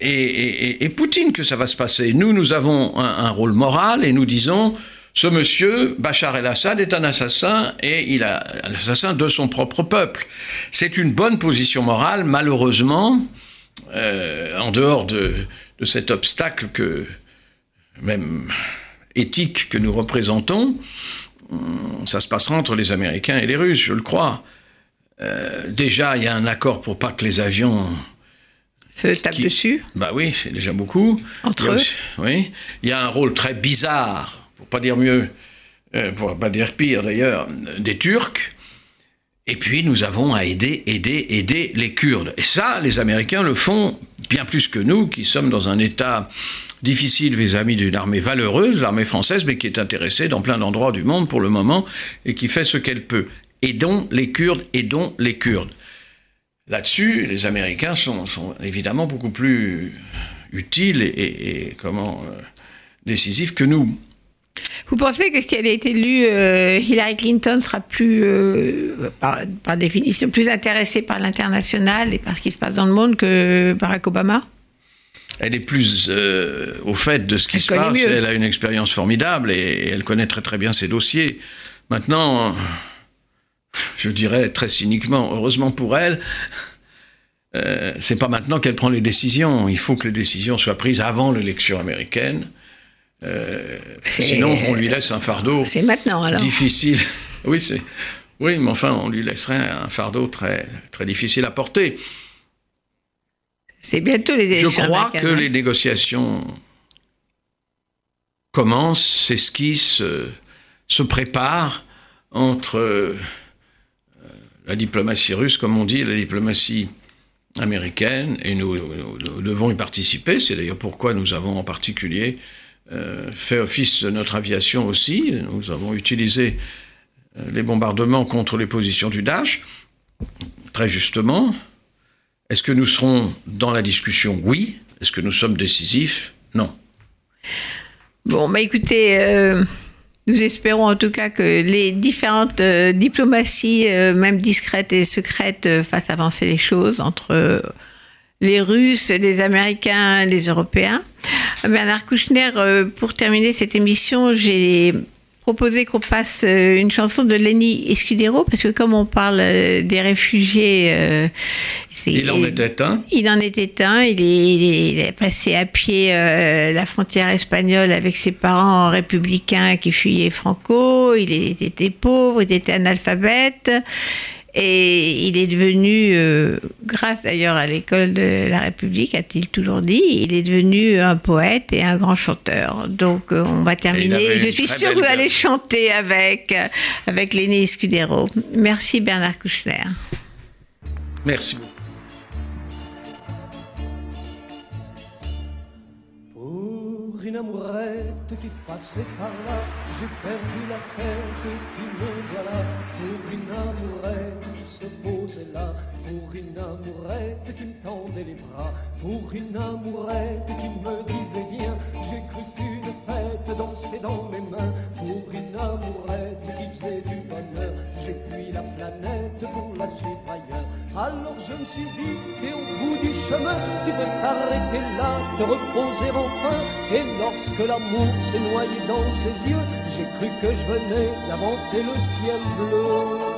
et, Poutine que ça va se passer. Nous, nous avons un rôle moral et nous disons ce monsieur, Bachar el-Assad, est un assassin et il a l'assassin de son propre peuple. C'est une bonne position morale, malheureusement, euh, en dehors de, de, cet obstacle que, même éthique que nous représentons, ça se passera entre les Américains et les Russes, je le crois. Euh, déjà, il y a un accord pour pas que les avions se tapent qui... dessus. Bah oui, c'est déjà beaucoup. Entre eux. Aussi, oui, il y a un rôle très bizarre pour pas dire mieux, euh, pour pas dire pire d'ailleurs, des Turcs. Et puis nous avons à aider, aider, aider les Kurdes. Et ça, les Américains le font bien plus que nous, qui sommes dans un état difficile vis-à-vis d'une armée valeureuse, l'armée française, mais qui est intéressée dans plein d'endroits du monde pour le moment et qui fait ce qu'elle peut. Aidons les Kurdes, aidons les Kurdes. Là-dessus, les Américains sont, évidemment beaucoup plus utiles et comment euh, décisifs que nous. Vous pensez que si elle est élue, euh, Hillary Clinton sera plus, euh, par, par, définition, plus intéressée par l'international et par ce qui se passe dans le monde que Barack Obama? Elle est plus euh, au fait de ce qui elle se passe. Mieux. Elle a une expérience formidable et, et, elle connaît très très bien ses dossiers. Maintenant, je dirais très cyniquement, heureusement pour elle, c'est pas maintenant qu'elle prend les décisions. Il faut que les décisions soient prises avant l'élection américaine. Euh, sinon, on lui laisse un fardeau. C'est maintenant alors. Difficile. Oui, c'est. Oui, mais enfin, on lui laisserait un fardeau très, très difficile à porter. C'est bientôt les élections. Je crois que les négociations commencent, s'esquissent, se, préparent entre euh, la diplomatie russe, comme on dit, la diplomatie américaine, et nous, devons y participer. C'est d'ailleurs pourquoi nous avons en particulier fait office de notre aviation aussi. Nous avons utilisé euh, les bombardements contre les positions du Daesh, très justement. Est-ce que nous serons dans la discussion? Oui. Est-ce que nous sommes décisifs? Non. Bon, bah écoutez, euh, nous espérons en tout cas que les différentes euh, diplomaties, euh, même discrètes et secrètes, fassent avancer les choses entre les Russes, les Américains, les Européens. Bernard Kouchner, pour terminer cette émission, j'ai proposé qu'on passe une chanson de Lenny Escudero, parce que comme on parle des réfugiés il en était un Il en était un. Il est, passé à pied euh, la frontière espagnole avec ses parents républicains qui fuyaient Franco. Il était pauvre, il était analphabète. Et il est devenu, euh, grâce d'ailleurs à l'école de la République, a-t-il toujours dit, il est devenu un poète et un grand chanteur. Donc euh, on va terminer. Je suis sûre que vous allez chanter avec, avec Léné Scudero. Merci Bernard Kouchner. Merci beaucoup. une amourette qui passait par là, j'ai perdu la tête et puis me voilà pour une amourette se posait là, pour une amourette qui me tendait les bras, pour une amourette qui me disait bien, j'ai cru qu'une fête dansait dans mes mains, pour une amourette qui faisait du bonheur, j'ai fui la planète pour la suivre ailleurs. Alors je me suis dit, et au bout du chemin, tu peux t'arrêter là, te reposer enfin, et lorsque l'amour s'est noyé dans ses yeux, j'ai cru que je venais d'inventer le ciel bleu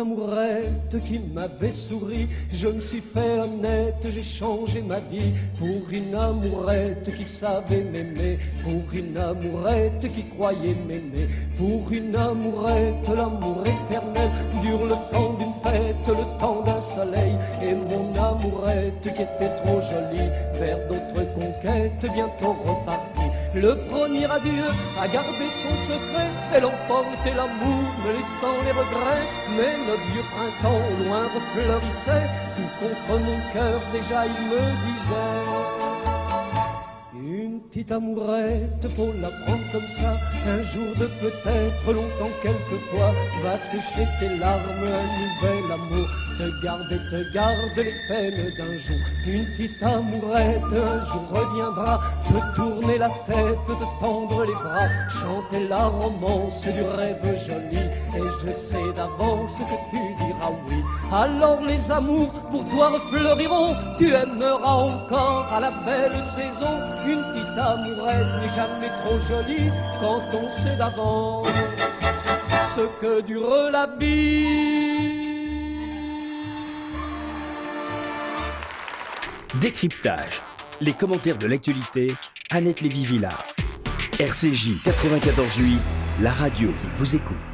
amourette qui m'avait souri. Je me suis fait honnête, j'ai changé ma vie pour une amourette qui savait m'aimer, pour une amourette qui croyait m'aimer, pour une amourette, l'amour éternel dure le temps d'une fête, le temps d'un soleil. Et mon amourette qui était trop jolie, vers d'autres conquêtes, bientôt repartie. Le premier adieu a gardé son secret, elle emportait l'amour, me laissant les regrets, mais notre vieux printemps au loin refleurissait, tout contre mon cœur déjà il me disait petite amourette, faut la prendre comme ça. Un jour de peut-être, longtemps quelquefois, va sécher tes larmes, un nouvel amour. Te garde et te garde les peines d'un jour. Une petite amourette, un jour reviendra, te tourner la tête, te tendre les bras, chanter la romance du rêve joli. Et je sais d'avance que tu diras oui. Alors les amours pour toi refleuriront, tu aimeras encore à la belle saison une petite amourette n'est jamais trop jolie quand on sait d'avance ce que dure la vie. Décryptage. Les commentaires de l'actualité, Annette Lévy-Villard. RCJ 94.8, la radio qui vous écoute.